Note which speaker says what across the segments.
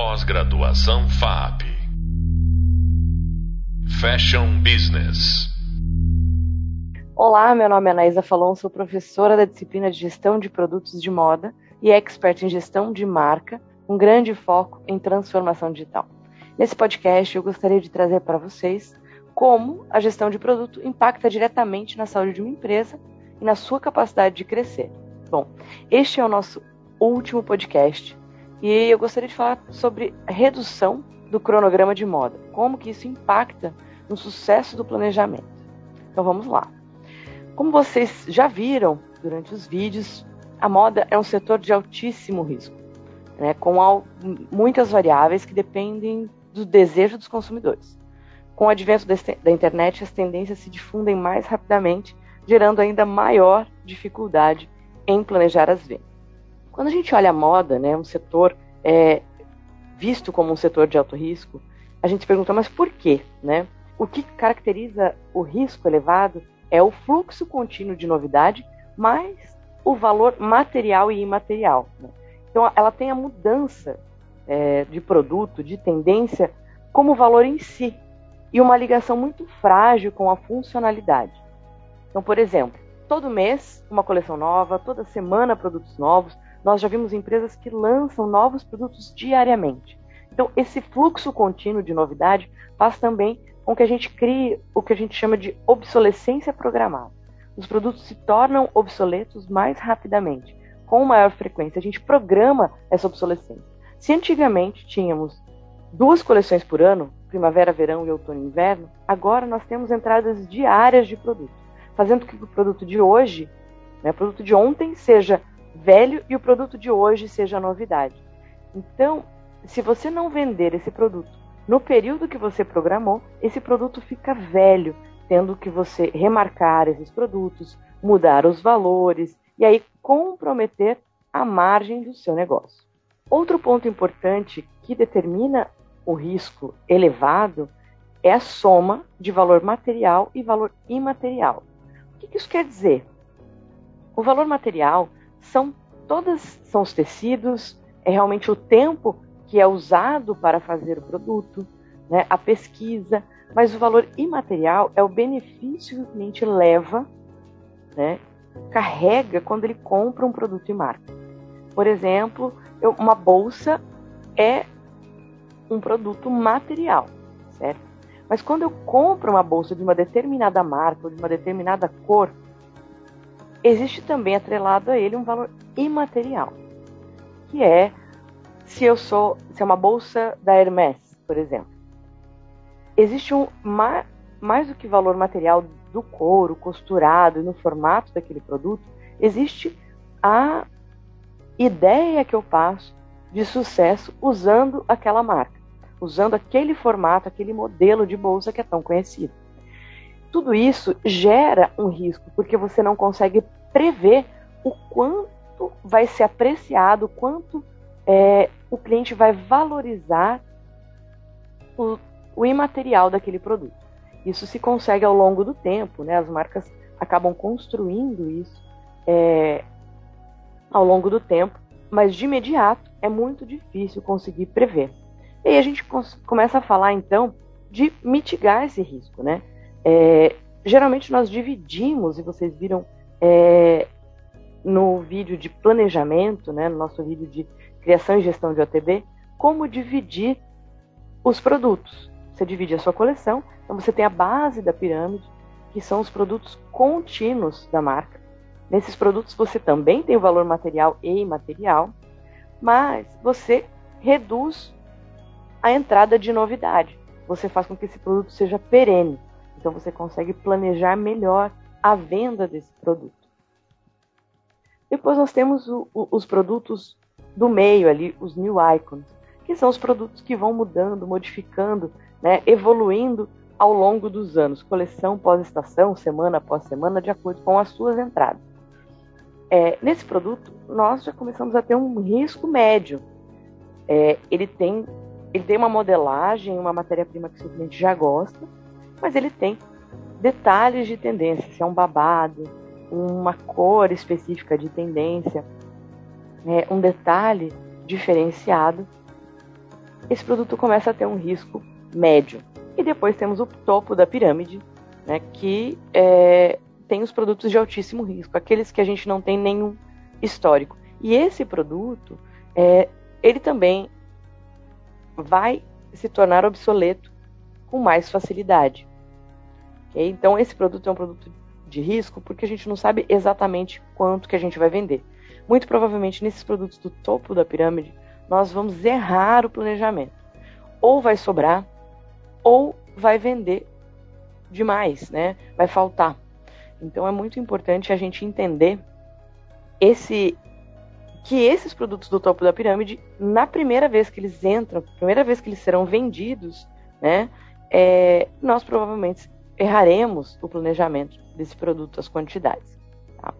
Speaker 1: Pós-graduação FAP. Fashion Business.
Speaker 2: Olá, meu nome é Anaísa Falon, sou professora da disciplina de Gestão de Produtos de Moda e expert em Gestão de Marca, um grande foco em transformação digital. Nesse podcast, eu gostaria de trazer para vocês como a gestão de produto impacta diretamente na saúde de uma empresa e na sua capacidade de crescer. Bom, este é o nosso último podcast e eu gostaria de falar sobre redução do cronograma de moda, como que isso impacta no sucesso do planejamento. Então vamos lá. Como vocês já viram durante os vídeos, a moda é um setor de altíssimo risco, né, com muitas variáveis que dependem do desejo dos consumidores. Com o advento da internet, as tendências se difundem mais rapidamente, gerando ainda maior dificuldade em planejar as vendas. Quando a gente olha a moda, né, um setor é, visto como um setor de alto risco, a gente se pergunta, mas por quê? Né? O que caracteriza o risco elevado é o fluxo contínuo de novidade, mais o valor material e imaterial. Né? Então, ela tem a mudança é, de produto, de tendência, como valor em si, e uma ligação muito frágil com a funcionalidade. Então, por exemplo, todo mês uma coleção nova, toda semana produtos novos. Nós já vimos empresas que lançam novos produtos diariamente. Então, esse fluxo contínuo de novidade faz também com que a gente crie o que a gente chama de obsolescência programada. Os produtos se tornam obsoletos mais rapidamente, com maior frequência. A gente programa essa obsolescência. Se antigamente tínhamos duas coleções por ano, primavera, verão e outono e inverno, agora nós temos entradas diárias de produtos, fazendo com que o produto de hoje, né, o produto de ontem seja velho e o produto de hoje seja novidade. Então, se você não vender esse produto no período que você programou, esse produto fica velho, tendo que você remarcar esses produtos, mudar os valores e aí comprometer a margem do seu negócio. Outro ponto importante que determina o risco elevado é a soma de valor material e valor imaterial. O que isso quer dizer? O valor material são todas são os tecidos, é realmente o tempo que é usado para fazer o produto, né, a pesquisa, mas o valor imaterial é o benefício que o cliente leva, né, carrega quando ele compra um produto e marca. Por exemplo, eu, uma bolsa é um produto material, certo? Mas quando eu compro uma bolsa de uma determinada marca ou de uma determinada cor, existe também atrelado a ele um valor imaterial, que é se eu sou, se é uma bolsa da Hermès, por exemplo, existe um mais, do que valor material do couro costurado e no formato daquele produto, existe a ideia que eu passo de sucesso usando aquela marca, usando aquele formato, aquele modelo de bolsa que é tão conhecido. Tudo isso gera um risco, porque você não consegue prever o quanto vai ser apreciado, quanto é, o cliente vai valorizar o, o imaterial daquele produto. Isso se consegue ao longo do tempo, né? As marcas acabam construindo isso é, ao longo do tempo, mas de imediato é muito difícil conseguir prever. E aí a gente começa a falar então de mitigar esse risco, né? É, geralmente nós dividimos, e vocês viram é, no vídeo de planejamento, né, no nosso vídeo de criação e gestão de OTB, como dividir os produtos. Você divide a sua coleção, então você tem a base da pirâmide, que são os produtos contínuos da marca. Nesses produtos você também tem o valor material e imaterial, mas você reduz a entrada de novidade. Você faz com que esse produto seja perene. Então você consegue planejar melhor a venda desse produto. Depois nós temos o, o, os produtos do meio ali, os new icons, que são os produtos que vão mudando, modificando, né, evoluindo ao longo dos anos, coleção pós-estação, semana após semana, de acordo com as suas entradas. É, nesse produto, nós já começamos a ter um risco médio. É, ele, tem, ele tem uma modelagem, uma matéria-prima que o cliente já gosta, mas ele tem detalhes de tendência, se é um babado, uma cor específica de tendência, é, um detalhe diferenciado esse produto começa a ter um risco médio. E depois temos o topo da pirâmide, né, que é, tem os produtos de altíssimo risco, aqueles que a gente não tem nenhum histórico. E esse produto, é, ele também vai se tornar obsoleto com mais facilidade. Então, esse produto é um produto de risco porque a gente não sabe exatamente quanto que a gente vai vender. Muito provavelmente, nesses produtos do topo da pirâmide, nós vamos errar o planejamento. Ou vai sobrar, ou vai vender demais, né? Vai faltar. Então é muito importante a gente entender esse que esses produtos do topo da pirâmide, na primeira vez que eles entram, primeira vez que eles serão vendidos, né, é, nós provavelmente erraremos o planejamento desse produto, as quantidades. Tá?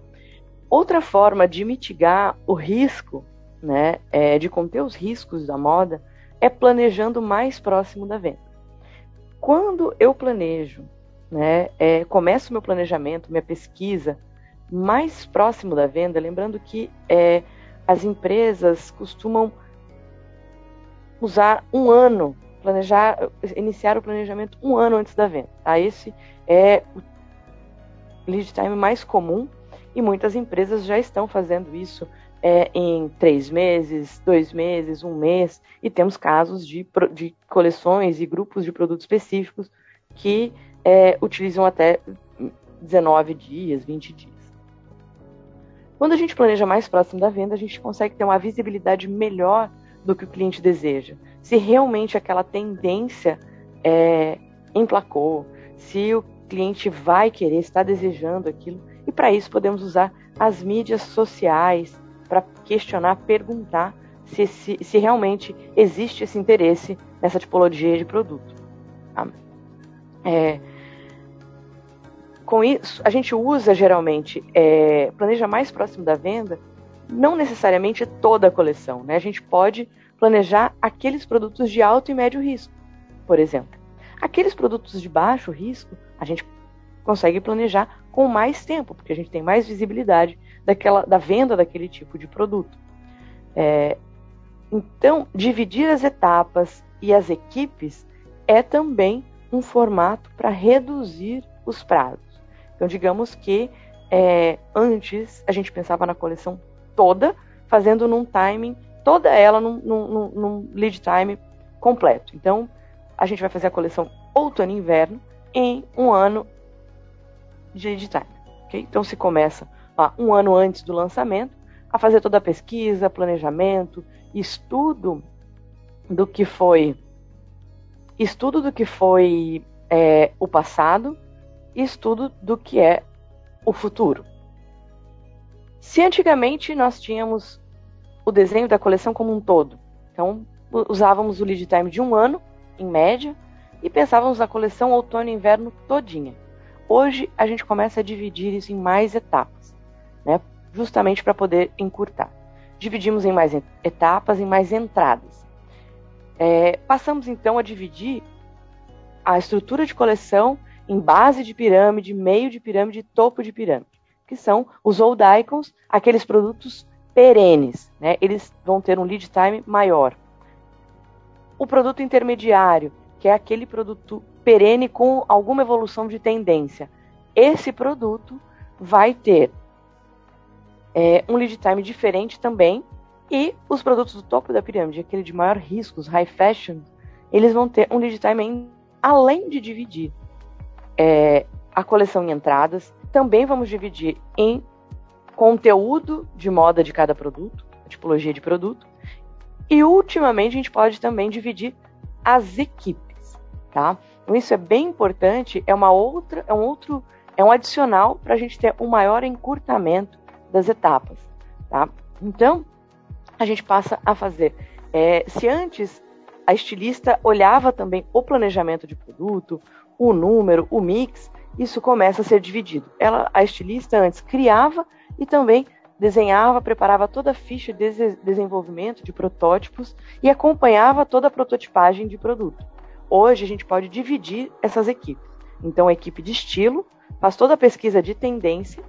Speaker 2: Outra forma de mitigar o risco, né, é, de conter os riscos da moda, é planejando mais próximo da venda. Quando eu planejo, né, é, começo meu planejamento, minha pesquisa mais próximo da venda, lembrando que é, as empresas costumam usar um ano, planejar, iniciar o planejamento um ano antes da venda. Tá? Esse é o lead time mais comum e muitas empresas já estão fazendo isso é, em três meses, dois meses, um mês, e temos casos de, de coleções e grupos de produtos específicos que é, utilizam até 19 dias, 20 dias. Quando a gente planeja mais próximo da venda, a gente consegue ter uma visibilidade melhor do que o cliente deseja. Se realmente aquela tendência é, emplacou, se o cliente vai querer, está desejando aquilo. E para isso podemos usar as mídias sociais para questionar, perguntar se, se, se, realmente existe esse interesse nessa tipologia de produto. Tá? É, com isso, a gente usa geralmente, é, planeja mais próximo da venda, não necessariamente toda a coleção. Né? A gente pode planejar aqueles produtos de alto e médio risco, por exemplo. Aqueles produtos de baixo risco, a gente consegue planejar com mais tempo, porque a gente tem mais visibilidade daquela, da venda daquele tipo de produto. É, então, dividir as etapas e as equipes é também um formato para reduzir os prazos. Então, digamos que é, antes a gente pensava na coleção toda, fazendo num timing, toda ela num, num, num lead time completo. Então, a gente vai fazer a coleção outono e inverno em um ano de lead time. Okay? Então, se começa um ano antes do lançamento a fazer toda a pesquisa, planejamento, estudo do que foi estudo do que foi é, o passado, estudo do que é o futuro. Se antigamente nós tínhamos o desenho da coleção como um todo, então usávamos o lead time de um ano, em média, e pensávamos na coleção outono e inverno todinha. Hoje a gente começa a dividir isso em mais etapas, né? justamente para poder encurtar. Dividimos em mais etapas, em mais entradas. É, passamos então a dividir a estrutura de coleção em base de pirâmide, meio de pirâmide e topo de pirâmide, que são os old icons, aqueles produtos perenes, né? Eles vão ter um lead time maior. O produto intermediário, que é aquele produto perene com alguma evolução de tendência. Esse produto vai ter é, um lead time diferente também. E os produtos do topo da pirâmide, aquele de maior risco, os high fashion, eles vão ter um lead time além de dividir é, a coleção em entradas. Também vamos dividir em conteúdo de moda de cada produto, tipologia de produto. E ultimamente a gente pode também dividir as equipes, tá? Então isso é bem importante, é uma outra, é um outro, é um adicional para a gente ter um maior encurtamento das etapas, tá? Então a gente passa a fazer. É, se antes a estilista olhava também o planejamento de produto, o número, o mix, isso começa a ser dividido. Ela, a estilista antes criava e também desenhava, preparava toda a ficha de desenvolvimento de protótipos e acompanhava toda a prototipagem de produto. Hoje a gente pode dividir essas equipes. Então a equipe de estilo faz toda a pesquisa de tendência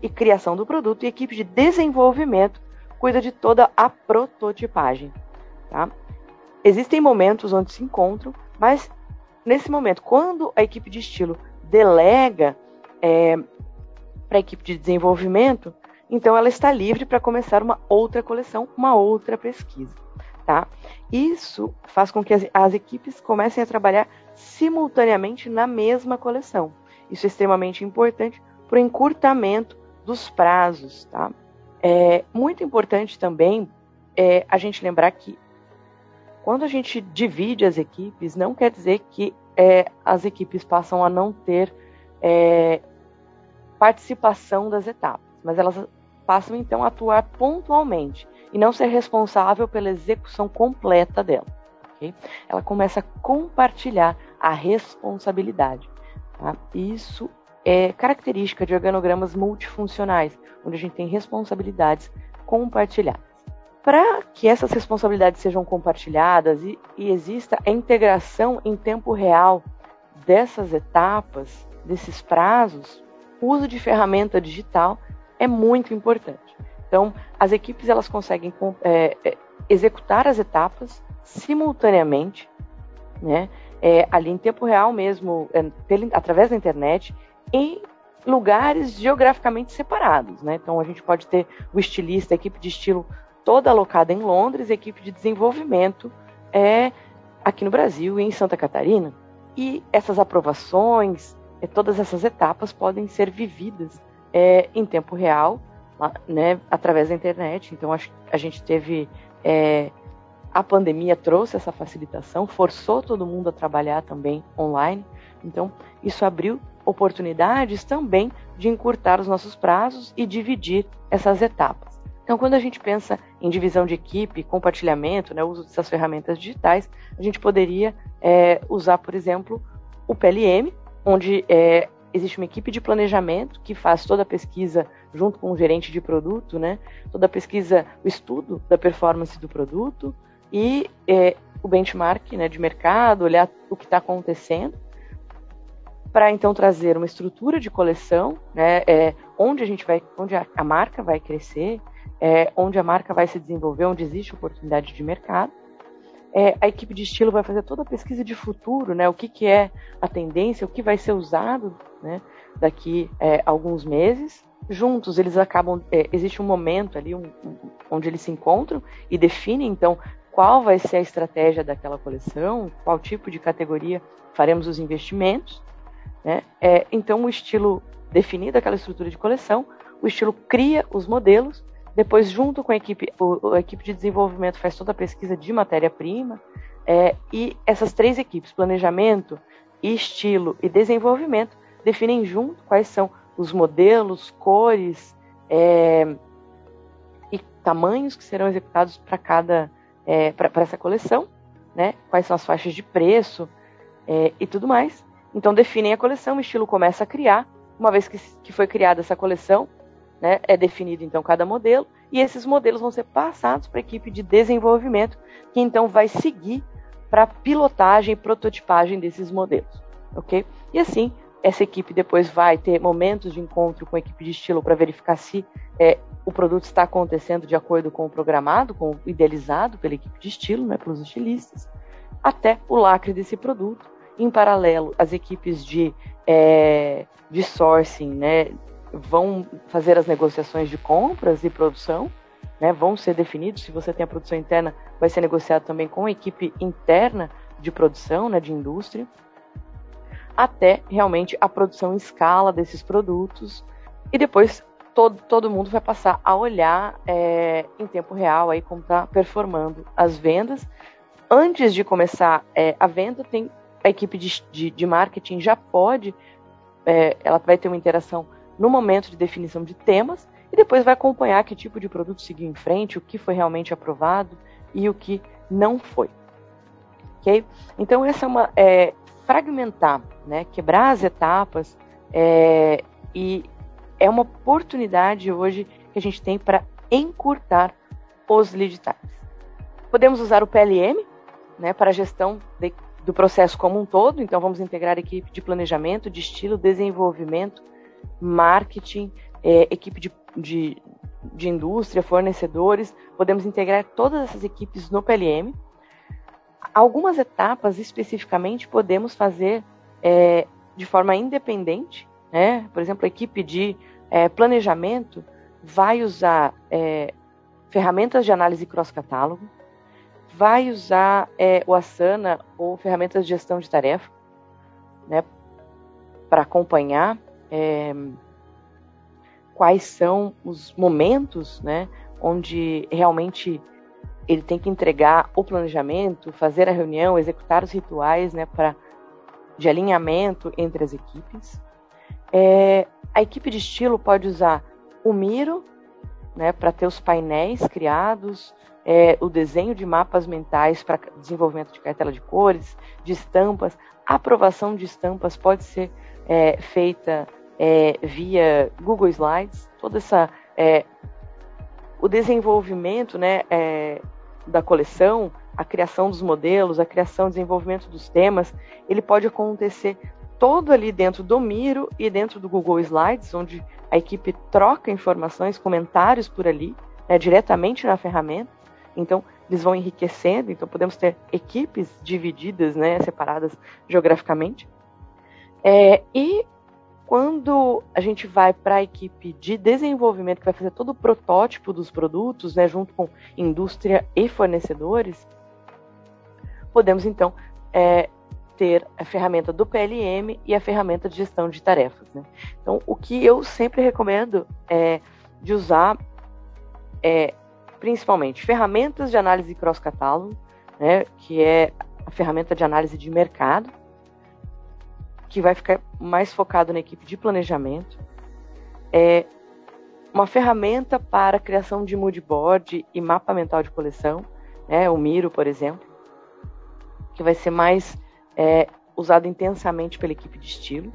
Speaker 2: e criação do produto e a equipe de desenvolvimento cuida de toda a prototipagem. Tá? existem momentos onde se encontram, mas nesse momento, quando a equipe de estilo delega é, para a equipe de desenvolvimento, então ela está livre para começar uma outra coleção, uma outra pesquisa. Tá? Isso faz com que as, as equipes comecem a trabalhar simultaneamente na mesma coleção. Isso é extremamente importante para o encurtamento dos prazos. Tá? É muito importante também é, a gente lembrar que quando a gente divide as equipes, não quer dizer que é, as equipes passam a não ter é, participação das etapas, mas elas passam então a atuar pontualmente e não ser responsável pela execução completa dela. Okay? Ela começa a compartilhar a responsabilidade. Tá? Isso é característica de organogramas multifuncionais, onde a gente tem responsabilidades compartilhadas. Para que essas responsabilidades sejam compartilhadas e, e exista a integração em tempo real dessas etapas, desses prazos, o uso de ferramenta digital é muito importante. Então, as equipes elas conseguem é, é, executar as etapas simultaneamente, né, é, ali em tempo real mesmo, é, pela, através da internet, em lugares geograficamente separados. Né? Então, a gente pode ter o estilista, a equipe de estilo toda alocada em Londres, equipe de desenvolvimento é aqui no Brasil e em Santa Catarina. E essas aprovações, é, todas essas etapas podem ser vividas é, em tempo real, né, através da internet. Então, que a gente teve. É, a pandemia trouxe essa facilitação, forçou todo mundo a trabalhar também online. Então, isso abriu oportunidades também de encurtar os nossos prazos e dividir essas etapas. Então, quando a gente pensa em divisão de equipe, compartilhamento, né, uso dessas ferramentas digitais, a gente poderia é, usar, por exemplo, o PLM, onde é, existe uma equipe de planejamento que faz toda a pesquisa junto com o gerente de produto, né, toda a pesquisa, o estudo da performance do produto e é, o benchmark né, de mercado, olhar o que está acontecendo, para então trazer uma estrutura de coleção, né, é, onde a gente vai, onde a, a marca vai crescer, é, onde a marca vai se desenvolver, onde existe oportunidade de mercado. É, a equipe de estilo vai fazer toda a pesquisa de futuro, né? O que, que é a tendência, o que vai ser usado, né? Daqui é, alguns meses. Juntos eles acabam, é, existe um momento ali um, um, onde eles se encontram e definem então qual vai ser a estratégia daquela coleção, qual tipo de categoria faremos os investimentos. Né? É, então o estilo definido aquela estrutura de coleção, o estilo cria os modelos depois, junto com a equipe, o, a equipe de desenvolvimento faz toda a pesquisa de matéria-prima. É, e essas três equipes, planejamento, estilo e desenvolvimento, definem junto quais são os modelos, cores é, e tamanhos que serão executados para cada é, para essa coleção, né? Quais são as faixas de preço é, e tudo mais. Então definem a coleção, o estilo começa a criar. Uma vez que, que foi criada essa coleção, né, é definido então cada modelo e esses modelos vão ser passados para a equipe de desenvolvimento, que então vai seguir para pilotagem e prototipagem desses modelos, ok? E assim essa equipe depois vai ter momentos de encontro com a equipe de estilo para verificar se é, o produto está acontecendo de acordo com o programado, com o idealizado pela equipe de estilo, né, pelos estilistas, até o lacre desse produto. Em paralelo, as equipes de, é, de sourcing, né, vão fazer as negociações de compras e produção, né, vão ser definidos. Se você tem a produção interna, vai ser negociado também com a equipe interna de produção, né, de indústria, até realmente a produção em escala desses produtos. E depois todo, todo mundo vai passar a olhar é, em tempo real aí como está performando as vendas. Antes de começar é, a venda, tem a equipe de, de, de marketing já pode, é, ela vai ter uma interação no momento de definição de temas e depois vai acompanhar que tipo de produto seguiu em frente, o que foi realmente aprovado e o que não foi. Ok? Então essa é uma é, fragmentar, né, quebrar as etapas é, e é uma oportunidade hoje que a gente tem para encurtar os lead times. Podemos usar o PLM né, para a gestão de, do processo como um todo, então vamos integrar a equipe de planejamento, de estilo, desenvolvimento, marketing, é, equipe de, de, de indústria, fornecedores. Podemos integrar todas essas equipes no PLM. algumas etapas especificamente podemos fazer é, de forma independente, né? Por exemplo, a equipe de é, planejamento vai usar é, ferramentas de análise cross-catálogo, vai usar é, o Asana ou ferramentas de gestão de tarefa, né, para acompanhar é, quais são os momentos, né, onde realmente ele tem que entregar o planejamento, fazer a reunião, executar os rituais, né, para de alinhamento entre as equipes. É, a equipe de estilo pode usar o Miro, né, para ter os painéis criados, é, o desenho de mapas mentais para desenvolvimento de cartela de cores, de estampas. Aprovação de estampas pode ser é, feita é, via Google Slides. Toda essa é, o desenvolvimento, né, é, da coleção, a criação dos modelos, a criação desenvolvimento dos temas, ele pode acontecer todo ali dentro do Miro e dentro do Google Slides, onde a equipe troca informações, comentários por ali, né, diretamente na ferramenta. Então, eles vão enriquecendo, então podemos ter equipes divididas, né, separadas geograficamente. É, e quando a gente vai para a equipe de desenvolvimento, que vai fazer todo o protótipo dos produtos, né, junto com indústria e fornecedores, podemos então é, ter a ferramenta do PLM e a ferramenta de gestão de tarefas. Né? Então, o que eu sempre recomendo é de usar é principalmente ferramentas de análise cross-catálogo, né, que é a ferramenta de análise de mercado, que vai ficar mais focado na equipe de planejamento. É uma ferramenta para criação de mood board e mapa mental de coleção, né, o Miro, por exemplo, que vai ser mais é, usado intensamente pela equipe de estilo.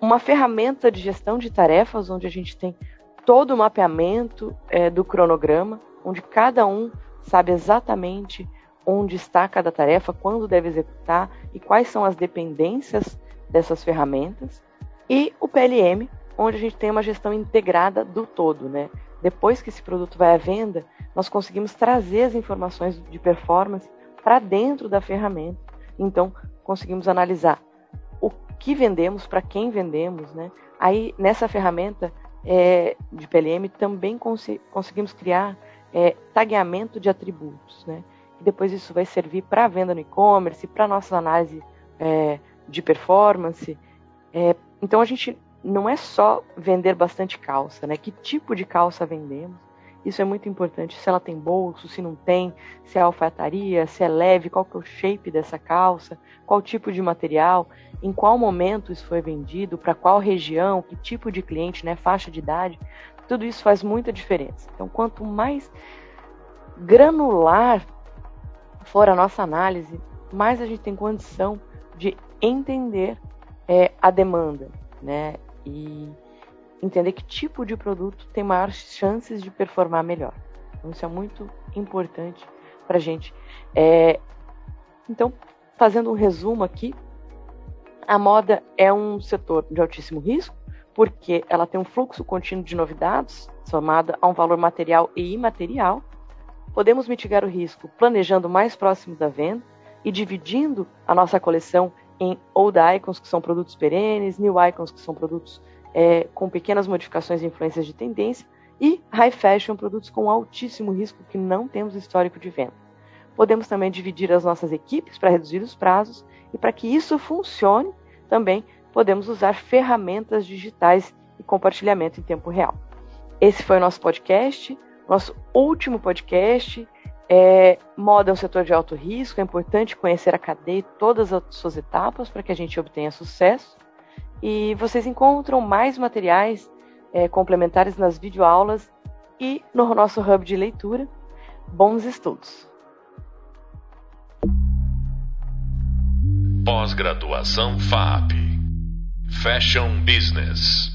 Speaker 2: Uma ferramenta de gestão de tarefas, onde a gente tem todo o mapeamento é, do cronograma, onde cada um sabe exatamente onde está cada tarefa, quando deve executar e quais são as dependências dessas ferramentas. E o PLM, onde a gente tem uma gestão integrada do todo, né? Depois que esse produto vai à venda, nós conseguimos trazer as informações de performance para dentro da ferramenta. Então, conseguimos analisar o que vendemos, para quem vendemos, né? Aí, nessa ferramenta é, de PLM, também cons conseguimos criar é, tagueamento de atributos, né? E depois isso vai servir para a venda no e-commerce, para nossa análise é, de performance. É, então a gente não é só vender bastante calça, né? Que tipo de calça vendemos? Isso é muito importante. Se ela tem bolso, se não tem, se é alfaiataria, se é leve, qual que é o shape dessa calça, qual tipo de material, em qual momento isso foi vendido, para qual região, que tipo de cliente, né, faixa de idade. Tudo isso faz muita diferença. Então, quanto mais granular for a nossa análise, mais a gente tem condição de entender é, a demanda, né? E entender que tipo de produto tem maiores chances de performar melhor. Então, isso é muito importante para a gente. É, então, fazendo um resumo aqui, a moda é um setor de altíssimo risco, porque ela tem um fluxo contínuo de novidades, somada a um valor material e imaterial. Podemos mitigar o risco planejando mais próximo da venda e dividindo a nossa coleção em old icons, que são produtos perenes, new icons, que são produtos é, com pequenas modificações e influências de tendência, e high fashion, produtos com altíssimo risco que não temos histórico de venda. Podemos também dividir as nossas equipes para reduzir os prazos e para que isso funcione, também podemos usar ferramentas digitais e compartilhamento em tempo real. Esse foi o nosso podcast, nosso último podcast. É, moda é um setor de alto risco, é importante conhecer a cadeia e todas as suas etapas para que a gente obtenha sucesso. E vocês encontram mais materiais é, complementares nas videoaulas e no nosso hub de leitura. Bons estudos!
Speaker 1: Pós-graduação FAP Fashion Business